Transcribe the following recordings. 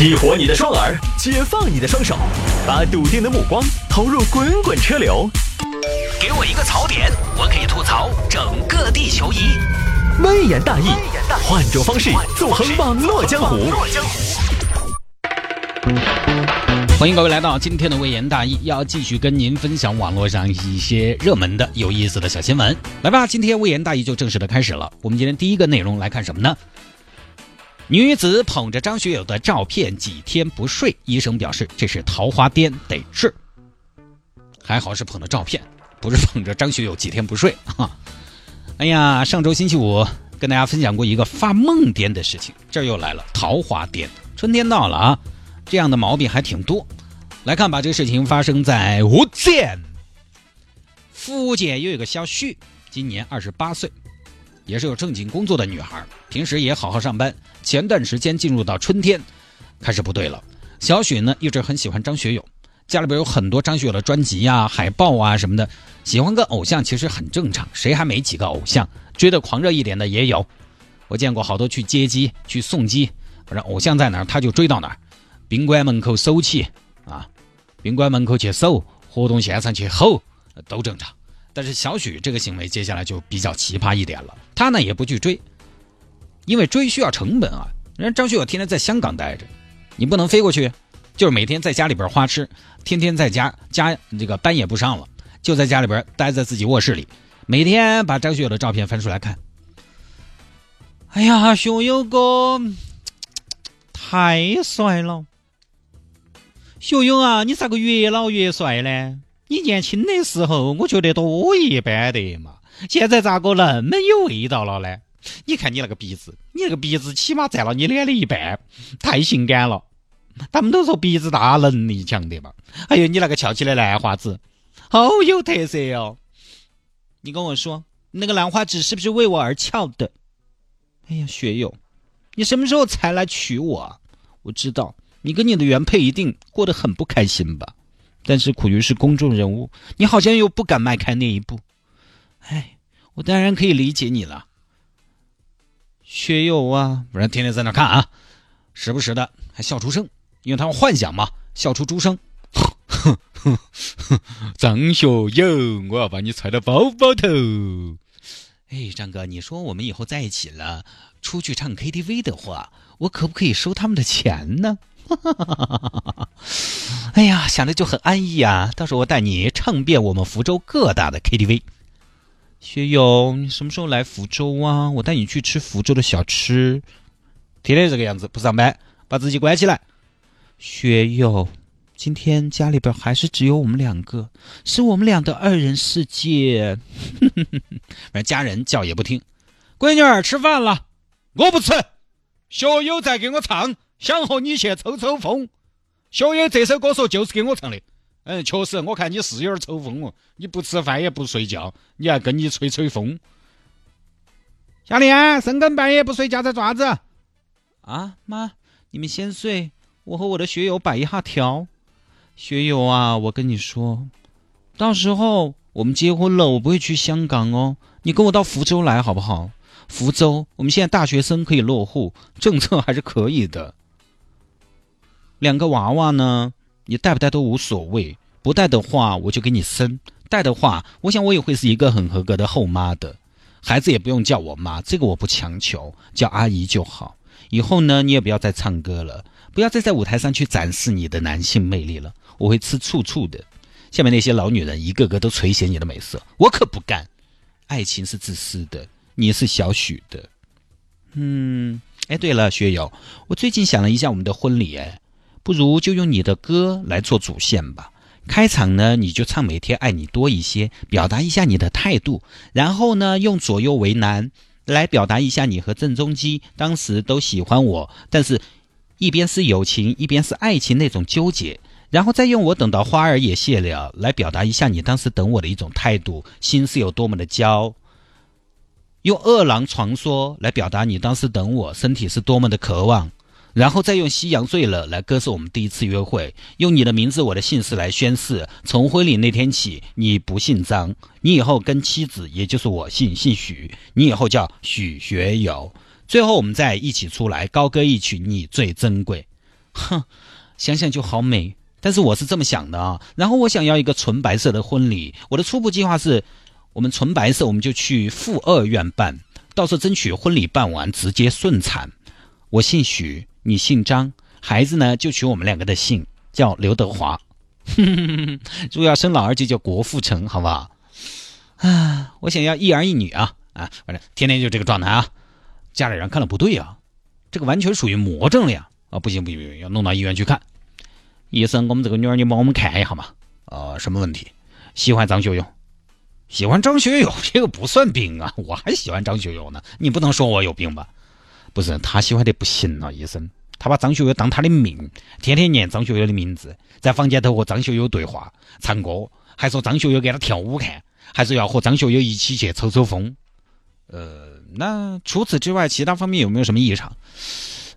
激活你的双耳，解放你的双手，把笃定的目光投入滚滚车流。给我一个槽点，我可以吐槽整个地球仪。微言大义，换种方式纵横网络江湖。欢迎各位来到今天的微言大义，要继续跟您分享网络上一些热门的、有意思的小新闻。来吧，今天微言大义就正式的开始了。我们今天第一个内容来看什么呢？女子捧着张学友的照片几天不睡，医生表示这是桃花癫，得治。还好是捧着照片，不是捧着张学友几天不睡哈。哎呀，上周星期五跟大家分享过一个发梦癫的事情，这又来了桃花癫。春天到了啊，这样的毛病还挺多。来看吧，这个事情发生在福建，福建有一个小旭，今年二十八岁。也是有正经工作的女孩，平时也好好上班。前段时间进入到春天，开始不对了。小雪呢一直很喜欢张学友，家里边有很多张学友的专辑啊、海报啊什么的。喜欢个偶像其实很正常，谁还没几个偶像？追的狂热一点的也有。我见过好多去接机、去送机，反正偶像在哪儿他就追到哪儿。宾馆门口搜起啊，宾馆门口去搜，活动现场去吼，都正常。但是小许这个行为接下来就比较奇葩一点了。他呢也不去追，因为追需要成本啊。人家张学友天天在香港待着，你不能飞过去，就是每天在家里边花痴，天天在家家这个班也不上了，就在家里边待在自己卧室里，每天把张学友的照片翻出来看。哎呀，学友哥太帅了！学友啊，你咋个越老越帅呢？你年轻的时候，我觉得多一般的嘛。现在咋个那么有味道了呢？你看你那个鼻子，你那个鼻子起码占了你脸的一半，太性感了。他们都说鼻子大能力强的嘛。还有你那个翘起的兰花指，好有特色哦。你跟我说，那个兰花指是不是为我而翘的？哎呀，学友，你什么时候才来娶我？我知道你跟你的原配一定过得很不开心吧。但是苦于是公众人物，你好像又不敢迈开那一步。哎，我当然可以理解你了，学友啊，不然天天在那看啊，时不时的还笑出声，因为他们幻想嘛，笑出猪声。张学友，我要把你揣到包包头。哎，张哥，你说我们以后在一起了，出去唱 KTV 的话，我可不可以收他们的钱呢？哎呀，想着就很安逸啊！到时候我带你唱遍我们福州各大的 KTV。学友，你什么时候来福州啊？我带你去吃福州的小吃。天天这个样子不上班，把自己关起来。学友，今天家里边还是只有我们两个，是我们俩的二人世界。反正家人叫也不听。闺女儿吃饭了，我不吃。学友在给我唱。想和你去抽抽风，小野这首歌说就是给我唱的。嗯，确实，我看你是有点抽风哦。你不吃饭也不睡觉，你还跟你吹吹风。小莲，深更半夜不睡觉在爪子？啊，妈，你们先睡，我和我的学友摆一下条。学友啊，我跟你说，到时候我们结婚了，我不会去香港哦，你跟我到福州来好不好？福州，我们现在大学生可以落户，政策还是可以的。两个娃娃呢，你带不带都无所谓，不带的话我就给你生，带的话，我想我也会是一个很合格的后妈的，孩子也不用叫我妈，这个我不强求，叫阿姨就好。以后呢，你也不要再唱歌了，不要再在舞台上去展示你的男性魅力了，我会吃醋醋的。下面那些老女人一个个都垂涎你的美色，我可不干。爱情是自私的，你是小许的。嗯，哎，对了，学友，我最近想了一下我们的婚礼，哎。不如就用你的歌来做主线吧。开场呢，你就唱《每天爱你多一些》，表达一下你的态度。然后呢，用《左右为难》来表达一下你和郑中基当时都喜欢我，但是一边是友情，一边是爱情那种纠结。然后再用我等到花儿也谢了来表达一下你当时等我的一种态度，心是有多么的焦。用《饿狼传说》来表达你当时等我，身体是多么的渴望。然后再用《夕阳醉了》来歌颂我们第一次约会，用你的名字、我的姓氏来宣誓，从婚礼那天起，你不姓张，你以后跟妻子，也就是我姓姓许，你以后叫许学友。最后我们再一起出来高歌一曲《你最珍贵》，哼，想想就好美。但是我是这么想的啊，然后我想要一个纯白色的婚礼。我的初步计划是，我们纯白色，我们就去妇二院办，到时候争取婚礼办完直接顺产。我姓许，你姓张，孩子呢就取我们两个的姓，叫刘德华。如果要生老二就叫郭富城，好不好？啊，我想要一儿一女啊啊，反正天天就这个状态啊。家里人看了不对啊，这个完全属于魔怔了呀！啊，不行不行不行，要弄到医院去看。医生，我们这个女儿，你帮我们看一下嘛。啊，什么问题？喜欢张学友，喜欢张学友，这个不算病啊，我还喜欢张学友呢。你不能说我有病吧？不是，他喜欢的不行了，医生，他把张学友当他的命，天天念张学友的名字，在房间头和张学友对话、唱歌，还说张学友给他跳舞看，还说要和张学友一起去抽抽风。呃，那除此之外，其他方面有没有什么异常？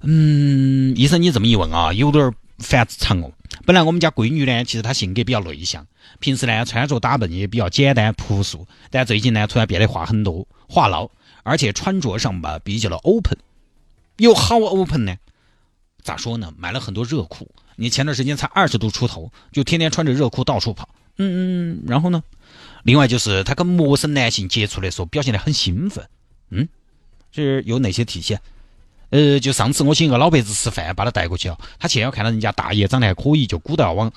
嗯，医生，你这么一问啊，有点反常哦。本来我们家闺女呢，其实她性格比较内向，平时呢穿着打扮也比较简单朴素，但最近呢突然变得话很多，话痨，而且穿着上吧比较的 open，有好 open 呢？咋说呢？买了很多热裤，你前段时间才二十度出头，就天天穿着热裤到处跑。嗯嗯，然后呢？另外就是他跟陌生男性接触的时候表现得很兴奋。嗯，这有哪些体现？呃，就上次我请一个老伯子吃饭，把他带过去啊。他前要看到人家大爷长得还可以，就鼓捣要往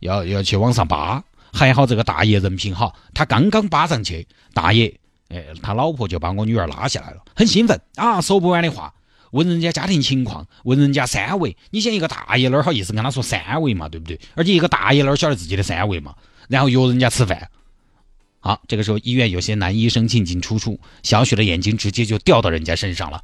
要要去往上扒。还好这个大爷人品好，他刚刚扒上去，大爷，哎，他老婆就把我女儿拉下来了，很兴奋啊，说不完的话，问人家家庭情况，问人家三围。你想一个大爷哪好意思跟他说三围嘛，对不对？而且一个大爷哪晓得自己的三围嘛？然后约人家吃饭。好，这个时候医院有些男医生进进出出，小雪的眼睛直接就掉到人家身上了。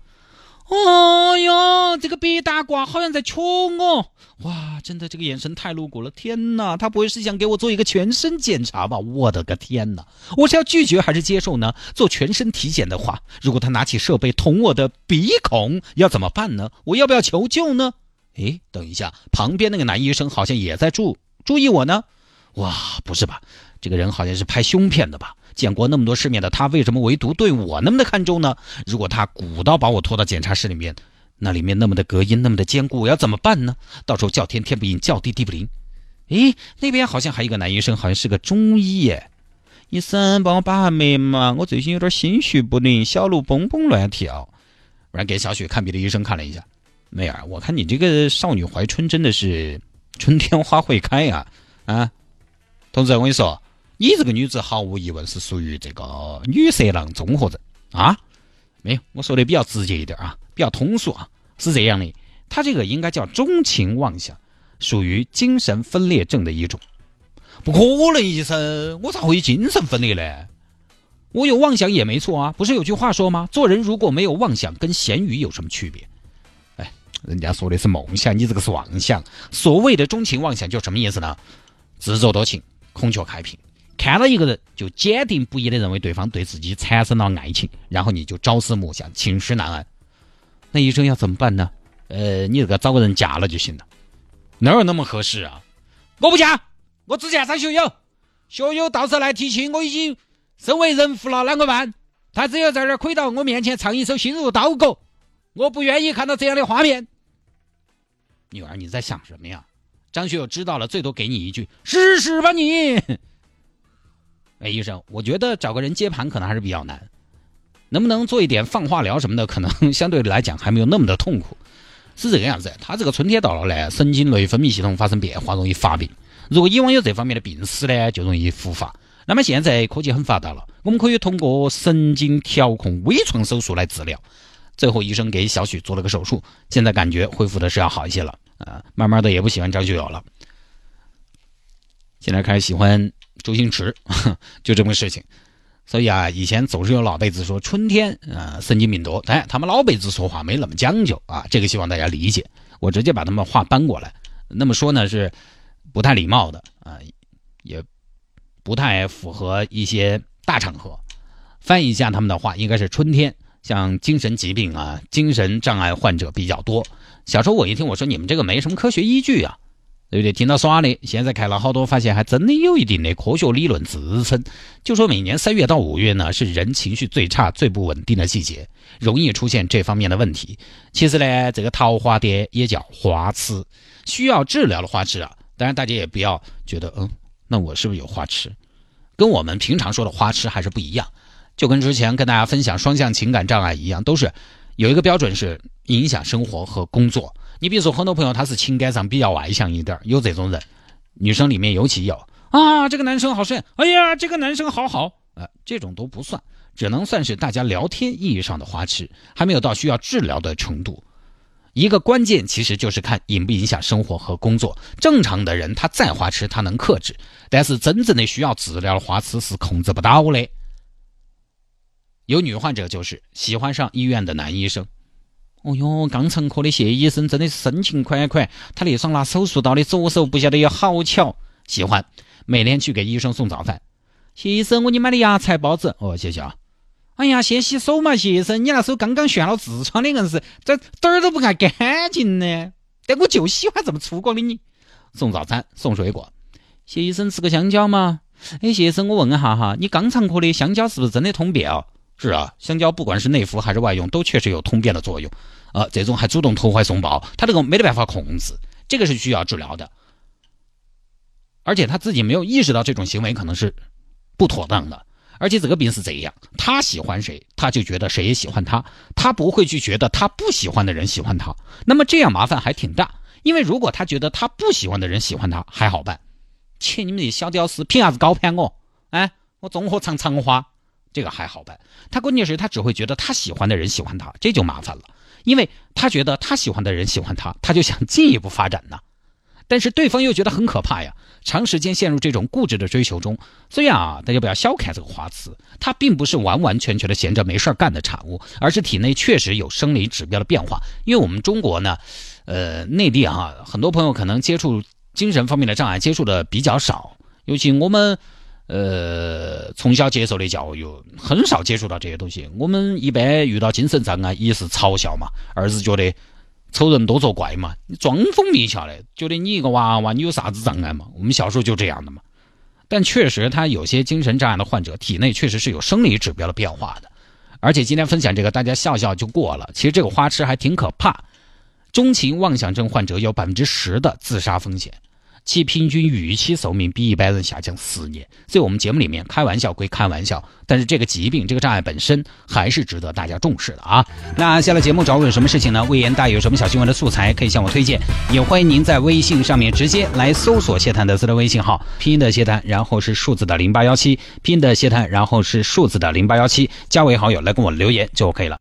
哦哟，这个白大褂好像在戳我！哇，真的这个眼神太露骨了！天哪，他不会是想给我做一个全身检查吧？我的个天哪，我是要拒绝还是接受呢？做全身体检的话，如果他拿起设备捅我的鼻孔，要怎么办呢？我要不要求救呢？诶，等一下，旁边那个男医生好像也在注注意我呢。哇，不是吧？这个人好像是拍胸片的吧？见过那么多世面的他，为什么唯独对我那么的看重呢？如果他鼓捣把我拖到检查室里面，那里面那么的隔音，那么的坚固，我要怎么办呢？到时候叫天天不应，叫地地不灵。诶，那边好像还有一个男医生，好像是个中医耶。医生，帮我把下脉嘛，我最近有点心绪不宁，小鹿蹦蹦乱跳。不然给小雪看别的医生看了一下，妹儿，我看你这个少女怀春真的是春天花会开呀！啊，同志，我跟你说。你这个女子毫无疑问是属于这个女色狼综合症啊？没有，我说的比较直接一点啊，比较通俗啊，是这样的，她这个应该叫钟情妄想，属于精神分裂症的一种。不可能，医生，我咋会有精神分裂呢？我有妄想也没错啊，不是有句话说吗？做人如果没有妄想，跟咸鱼有什么区别？哎，人家说的是梦想，你这个是妄想。所谓的钟情妄想就什么意思呢？自作多情，孔雀开屏。看到一个人，就坚定不移的认为对方对自己产生了爱情，然后你就朝思暮想，寝食难安。那医生要怎么办呢？呃，你这个找个人嫁了就行了。哪有那么合适啊？我不嫁，我只嫁张学友。学友到时候来提亲，我已经身为人父了，啷个办？他只有在这儿跪到我面前唱一首《心如刀割》，我不愿意看到这样的画面。女儿，你在想什么呀？张学友知道了，最多给你一句：试试吧你。哎，医生，我觉得找个人接盘可能还是比较难，能不能做一点放化疗什么的，可能 相对来讲还没有那么的痛苦。是这个样子，他这个春天到了呢，神经内分泌系统发生变化，容易发病。如果以往有这方面的病史呢，就容易复发。那么现在科技很发达了，我们可以通过神经调控微创手术来治疗。最后医生给小许做了个手术，现在感觉恢复的是要好一些了啊，慢慢的也不喜欢张学友了，现在开始喜欢。周星驰 就这么个事情，所以啊，以前总是有老辈子说春天啊神经病多，但他们老辈子说话没那么讲究啊，这个希望大家理解。我直接把他们话搬过来，那么说呢是不太礼貌的啊，也不太符合一些大场合。翻译一下他们的话，应该是春天，像精神疾病啊、精神障碍患者比较多。小时候我一听我说你们这个没什么科学依据啊，对不对？听到耍的，现在看了好多，发现还真的有一定的科学理论支撑。就说每年三月到五月呢，是人情绪最差、最不稳定的季节，容易出现这方面的问题。其实呢，这个桃花蝶也叫花痴，需要治疗的花痴啊。当然，大家也不要觉得，嗯，那我是不是有花痴？跟我们平常说的花痴还是不一样。就跟之前跟大家分享双向情感障碍一样，都是有一个标准是影响生活和工作。你比如说，很多朋友他是情感上比较外向一点，有这种人，女生里面尤其有啊，这个男生好帅，哎呀，这个男生好好，呃，这种都不算，只能算是大家聊天意义上的花痴，还没有到需要治疗的程度。一个关键其实就是看影不影响生活和工作。正常的人他再花痴，他能克制，但是真正的需要治疗的花痴是控制不到的。有女患者就是喜欢上医院的男医生。哦哟，肛肠科的谢医生真的是深情款款，他那双拿手术刀的左手不晓得有好巧。喜欢每天去给医生送早饭。谢医生，我给你买的芽菜包子。哦，谢谢啊。哎呀，先洗手嘛，谢医生，你那手刚刚炫了痔疮的硬是，这点儿都不看干净呢。但我就喜欢这么粗犷的你。送早餐，送水果。谢医生，吃个香蕉吗？哎，谢医生，我问一下哈，你肛肠科的香蕉是不是真的通便啊？是啊，香蕉不管是内服还是外用，都确实有通便的作用。啊，这种还主动投怀送抱，他这个没得办法控制，这个是需要治疗的。而且他自己没有意识到这种行为可能是不妥当的。而且这个病是这样，他喜欢谁，他就觉得谁也喜欢他，他不会去觉得他不喜欢的人喜欢他。那么这样麻烦还挺大，因为如果他觉得他不喜欢的人喜欢他，还好办。切，你们这些小屌丝，凭啥子高攀我？哎，我综合长长花。这个还好办，他关键是，他只会觉得他喜欢的人喜欢他，这就麻烦了，因为他觉得他喜欢的人喜欢他，他就想进一步发展呢。但是对方又觉得很可怕呀，长时间陷入这种固执的追求中。所以啊，大家不要小看这个花痴，它并不是完完全全的闲着没事干的产物，而是体内确实有生理指标的变化。因为我们中国呢，呃，内地啊，很多朋友可能接触精神方面的障碍接触的比较少，尤其我们。呃，从小接受的教育很少接触到这些东西。我们一般遇到精神障碍，一是嘲笑嘛，二是觉得丑人多作怪嘛，装疯迷笑的，觉得你一个娃娃，你有啥子障碍嘛？我们小时候就这样的嘛。但确实，他有些精神障碍的患者体内确实是有生理指标的变化的。而且今天分享这个，大家笑笑就过了。其实这个花痴还挺可怕，钟情妄想症患者有百分之十的自杀风险。其平均预期寿命比一般人下降十年，所以我们节目里面开玩笑归开玩笑，但是这个疾病、这个障碍本身还是值得大家重视的啊。那下了节目找我有什么事情呢？魏延大有什么小新闻的素材可以向我推荐，也欢迎您在微信上面直接来搜索谢探德斯的微信号，拼音的谢探，然后是数字的零八幺七，拼音的谢探，然后是数字的零八幺七，加为好友来跟我留言就 OK 了。